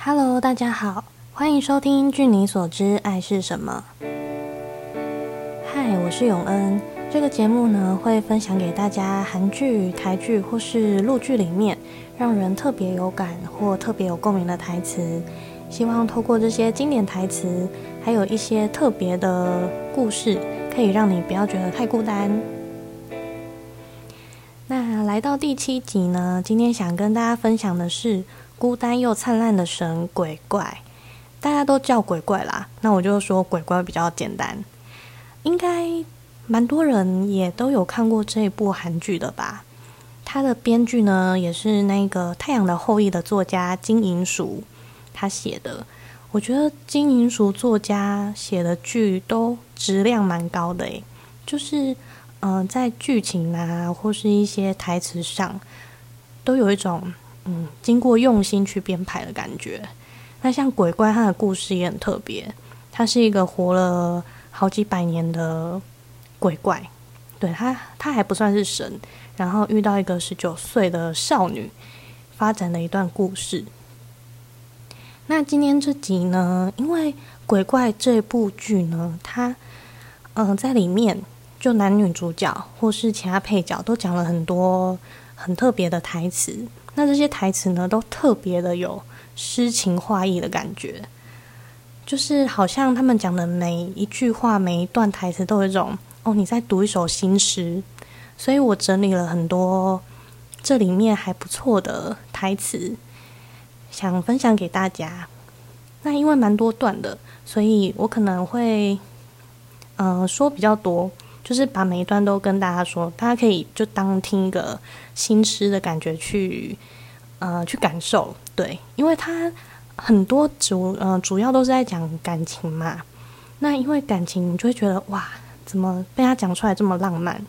Hello，大家好，欢迎收听《据你所知，爱是什么》。嗨，我是永恩。这个节目呢，会分享给大家韩剧、台剧或是陆剧里面让人特别有感或特别有共鸣的台词。希望透过这些经典台词，还有一些特别的故事，可以让你不要觉得太孤单。那来到第七集呢，今天想跟大家分享的是。孤单又灿烂的神鬼怪，大家都叫鬼怪啦。那我就说鬼怪比较简单，应该蛮多人也都有看过这部韩剧的吧？它的编剧呢，也是那个《太阳的后裔》的作家金银淑他写的。我觉得金银淑作家写的剧都质量蛮高的诶，就是嗯，在剧情啊或是一些台词上，都有一种。嗯，经过用心去编排的感觉。那像鬼怪，它的故事也很特别。它是一个活了好几百年的鬼怪，对他，他还不算是神。然后遇到一个十九岁的少女，发展的一段故事。那今天这集呢，因为鬼怪这部剧呢，它嗯，在里面就男女主角或是其他配角都讲了很多很特别的台词。那这些台词呢，都特别的有诗情画意的感觉，就是好像他们讲的每一句话、每一段台词都有一种哦，你在读一首新诗。所以我整理了很多这里面还不错的台词，想分享给大家。那因为蛮多段的，所以我可能会嗯说比较多。就是把每一段都跟大家说，大家可以就当听一个新诗的感觉去，呃，去感受。对，因为它很多主，呃，主要都是在讲感情嘛。那因为感情，你就会觉得哇，怎么被他讲出来这么浪漫？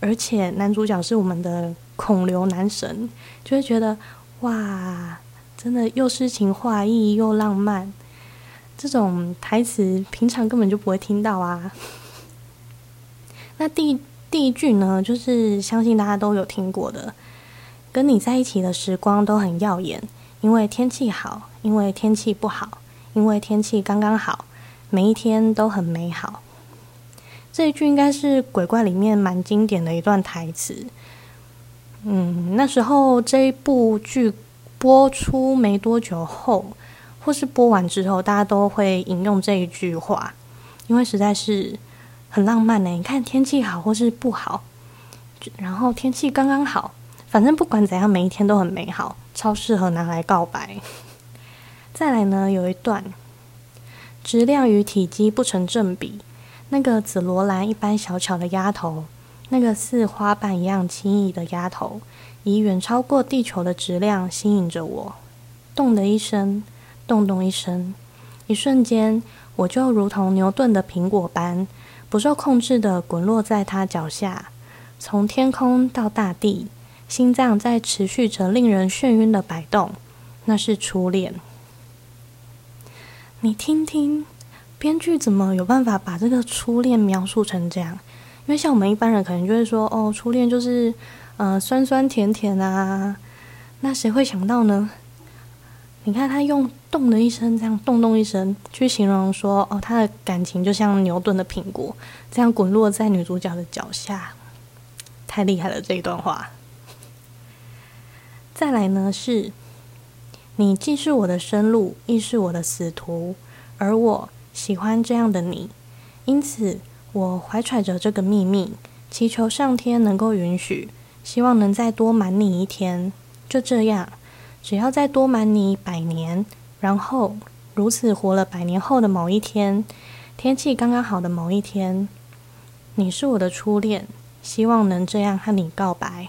而且男主角是我们的孔刘男神，就会觉得哇，真的又诗情画意又浪漫。这种台词平常根本就不会听到啊。那第第一句呢，就是相信大家都有听过的，跟你在一起的时光都很耀眼，因为天气好，因为天气不好，因为天气刚刚好，每一天都很美好。这一句应该是鬼怪里面蛮经典的一段台词。嗯，那时候这一部剧播出没多久后，或是播完之后，大家都会引用这一句话，因为实在是。很浪漫呢，你看天气好或是不好，然后天气刚刚好，反正不管怎样，每一天都很美好，超适合拿来告白。再来呢，有一段，质量与体积不成正比，那个紫罗兰一般小巧的丫头，那个似花瓣一样轻易的丫头，以远超过地球的质量吸引着我，咚的一声，咚咚一声，一瞬间，我就如同牛顿的苹果般。不受控制的滚落在他脚下，从天空到大地，心脏在持续着令人眩晕的摆动。那是初恋。你听听，编剧怎么有办法把这个初恋描述成这样？因为像我们一般人可能就会说，哦，初恋就是呃酸酸甜甜啊。那谁会想到呢？你看他用“咚”的一声，这样“咚咚”一声去形容说：“哦，他的感情就像牛顿的苹果，这样滚落在女主角的脚下，太厉害了！”这一段话。再来呢，是你既是我的生路，亦是我的死途，而我喜欢这样的你，因此我怀揣着这个秘密，祈求上天能够允许，希望能再多瞒你一天，就这样。只要再多瞒你百年，然后如此活了百年后的某一天，天气刚刚好的某一天，你是我的初恋，希望能这样和你告白。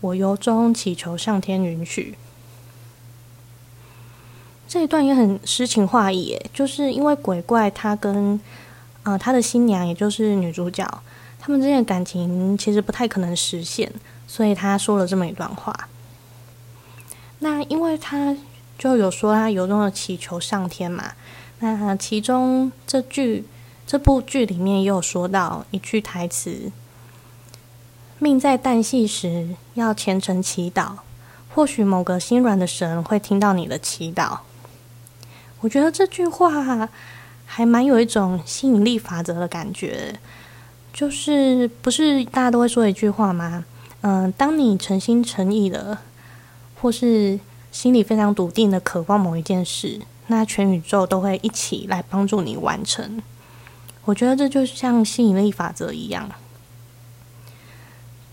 我由衷祈求上天允许。这一段也很诗情画意，就是因为鬼怪他跟呃他的新娘，也就是女主角，他们之间的感情其实不太可能实现，所以他说了这么一段话。那因为他就有说他由衷的祈求上天嘛，那其中这句这部剧里面也有说到一句台词：“命在旦夕时，要虔诚祈祷，或许某个心软的神会听到你的祈祷。”我觉得这句话还蛮有一种吸引力法则的感觉，就是不是大家都会说一句话吗？嗯，当你诚心诚意的，或是心里非常笃定的渴望某一件事，那全宇宙都会一起来帮助你完成。我觉得这就像吸引力法则一样。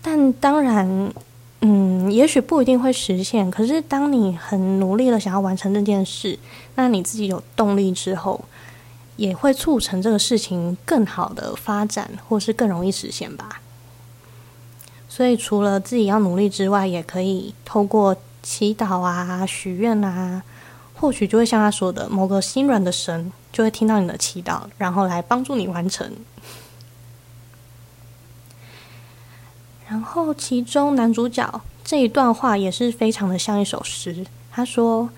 但当然，嗯，也许不一定会实现。可是，当你很努力的想要完成这件事，那你自己有动力之后，也会促成这个事情更好的发展，或是更容易实现吧。所以，除了自己要努力之外，也可以透过祈祷啊、许愿啊，或许就会像他说的，某个心软的神就会听到你的祈祷，然后来帮助你完成。然后，其中男主角这一段话也是非常的像一首诗。他说：“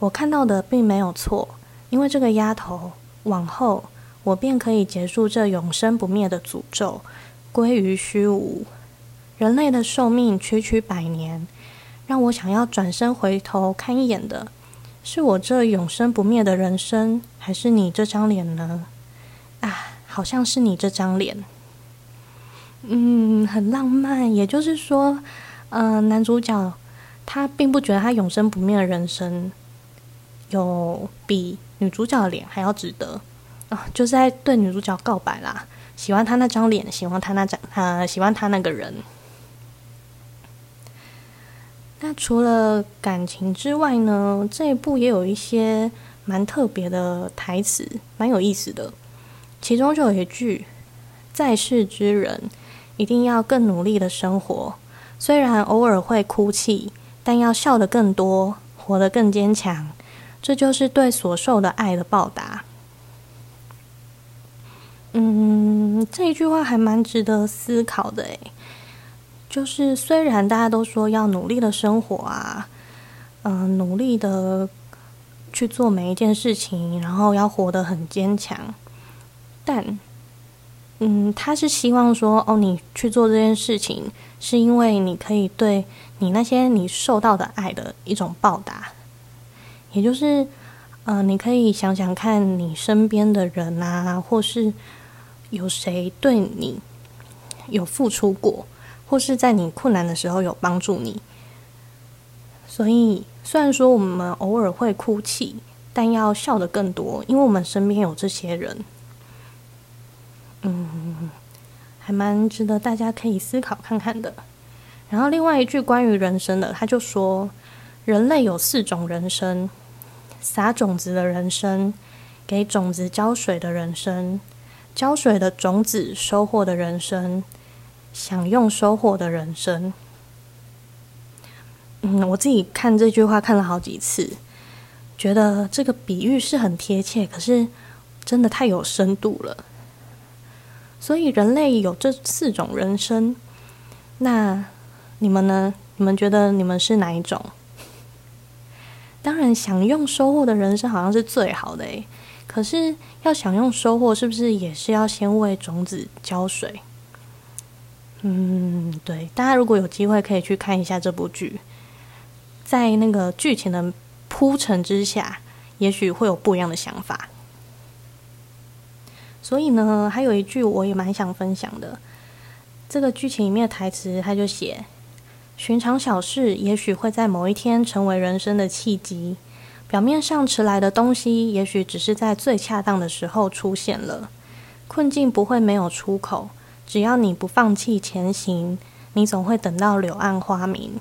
我看到的并没有错，因为这个丫头往后，我便可以结束这永生不灭的诅咒，归于虚无。人类的寿命区区百年，让我想要转身回头看一眼的，是我这永生不灭的人生，还是你这张脸呢？啊，好像是你这张脸。”嗯，很浪漫。也就是说，嗯，男主角他并不觉得他永生不灭的人生有比女主角的脸还要值得啊，就是在对女主角告白啦，喜欢他那张脸，喜欢他那张，他喜欢他那个人。那除了感情之外呢，这一部也有一些蛮特别的台词，蛮有意思的。其中就有一句：“在世之人。”一定要更努力的生活，虽然偶尔会哭泣，但要笑得更多，活得更坚强。这就是对所受的爱的报答。嗯，这一句话还蛮值得思考的诶，就是虽然大家都说要努力的生活啊，嗯，努力的去做每一件事情，然后要活得很坚强，但。嗯，他是希望说，哦，你去做这件事情，是因为你可以对你那些你受到的爱的一种报答，也就是，呃，你可以想想看你身边的人啊，或是有谁对你有付出过，或是在你困难的时候有帮助你。所以，虽然说我们偶尔会哭泣，但要笑的更多，因为我们身边有这些人。嗯，还蛮值得大家可以思考看看的。然后另外一句关于人生的，他就说，人类有四种人生：撒种子的人生，给种子浇水的人生，浇水的种子收获的人生，享用收获的人生。嗯，我自己看这句话看了好几次，觉得这个比喻是很贴切，可是真的太有深度了。所以人类有这四种人生，那你们呢？你们觉得你们是哪一种？当然，享用收获的人生好像是最好的诶。可是要享用收获，是不是也是要先为种子浇水？嗯，对。大家如果有机会可以去看一下这部剧，在那个剧情的铺陈之下，也许会有不一样的想法。所以呢，还有一句我也蛮想分享的。这个剧情里面的台词，他就写：“寻常小事也许会在某一天成为人生的契机。表面上迟来的东西，也许只是在最恰当的时候出现了。困境不会没有出口，只要你不放弃前行，你总会等到柳暗花明。”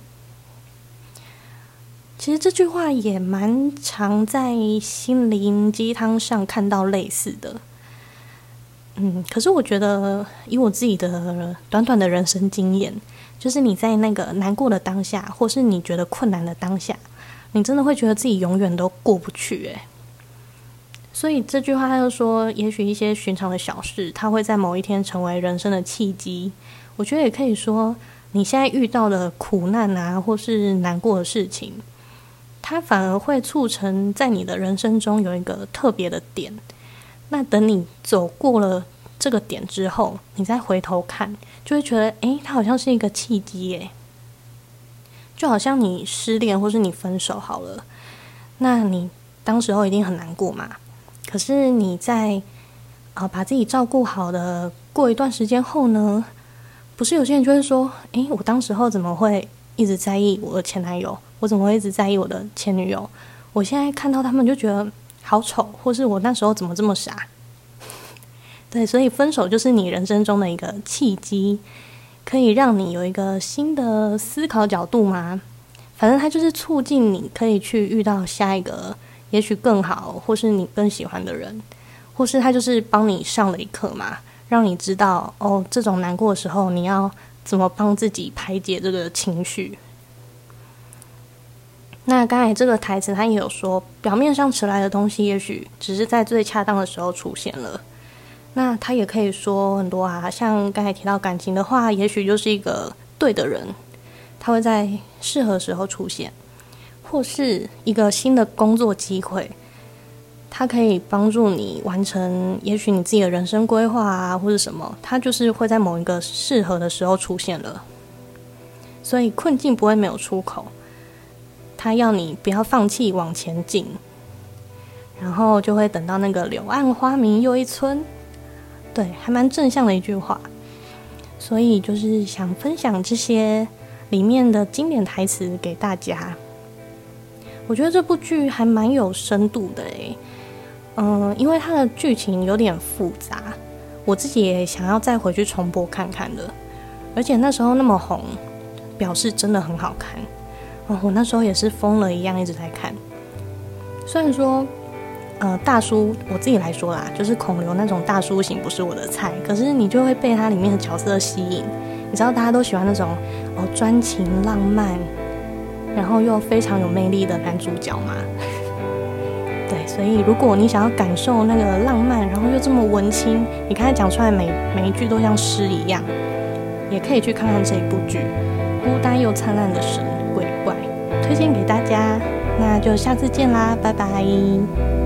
其实这句话也蛮常在心灵鸡汤上看到类似的。嗯，可是我觉得，以我自己的短短的人生经验，就是你在那个难过的当下，或是你觉得困难的当下，你真的会觉得自己永远都过不去诶。所以这句话他就说，也许一些寻常的小事，它会在某一天成为人生的契机。我觉得也可以说，你现在遇到的苦难啊，或是难过的事情，它反而会促成在你的人生中有一个特别的点。那等你走过了这个点之后，你再回头看，就会觉得，诶，它好像是一个契机，诶，就好像你失恋或是你分手好了，那你当时候一定很难过嘛。可是你在啊把自己照顾好的过一段时间后呢，不是有些人就会说：“诶，我当时候怎么会一直在意我的前男友？我怎么会一直在意我的前女友？我现在看到他们就觉得好丑，或是我那时候怎么这么傻？” 对，所以分手就是你人生中的一个契机，可以让你有一个新的思考角度吗？反正它就是促进你可以去遇到下一个，也许更好，或是你更喜欢的人，或是他就是帮你上了一课嘛，让你知道哦，这种难过的时候你要怎么帮自己排解这个情绪。那刚才这个台词他也有说，表面上迟来的东西，也许只是在最恰当的时候出现了。那他也可以说很多啊，像刚才提到感情的话，也许就是一个对的人。他会在适合时候出现，或是一个新的工作机会，它可以帮助你完成，也许你自己的人生规划啊，或者什么，它就是会在某一个适合的时候出现了。所以困境不会没有出口，他要你不要放弃往前进，然后就会等到那个柳暗花明又一村，对，还蛮正向的一句话。所以就是想分享这些。里面的经典台词给大家，我觉得这部剧还蛮有深度的诶。嗯，因为它的剧情有点复杂，我自己也想要再回去重播看看的。而且那时候那么红，表示真的很好看。哦，我那时候也是疯了一样一直在看。虽然说，呃，大叔我自己来说啦，就是孔刘那种大叔型不是我的菜，可是你就会被它里面的角色吸引。你知道大家都喜欢那种哦专情浪漫，然后又非常有魅力的男主角嘛？对，所以如果你想要感受那个浪漫，然后又这么文青，你看他讲出来每每一句都像诗一样，也可以去看看这一部剧《孤单又灿烂的神鬼怪》，推荐给大家。那就下次见啦，拜拜。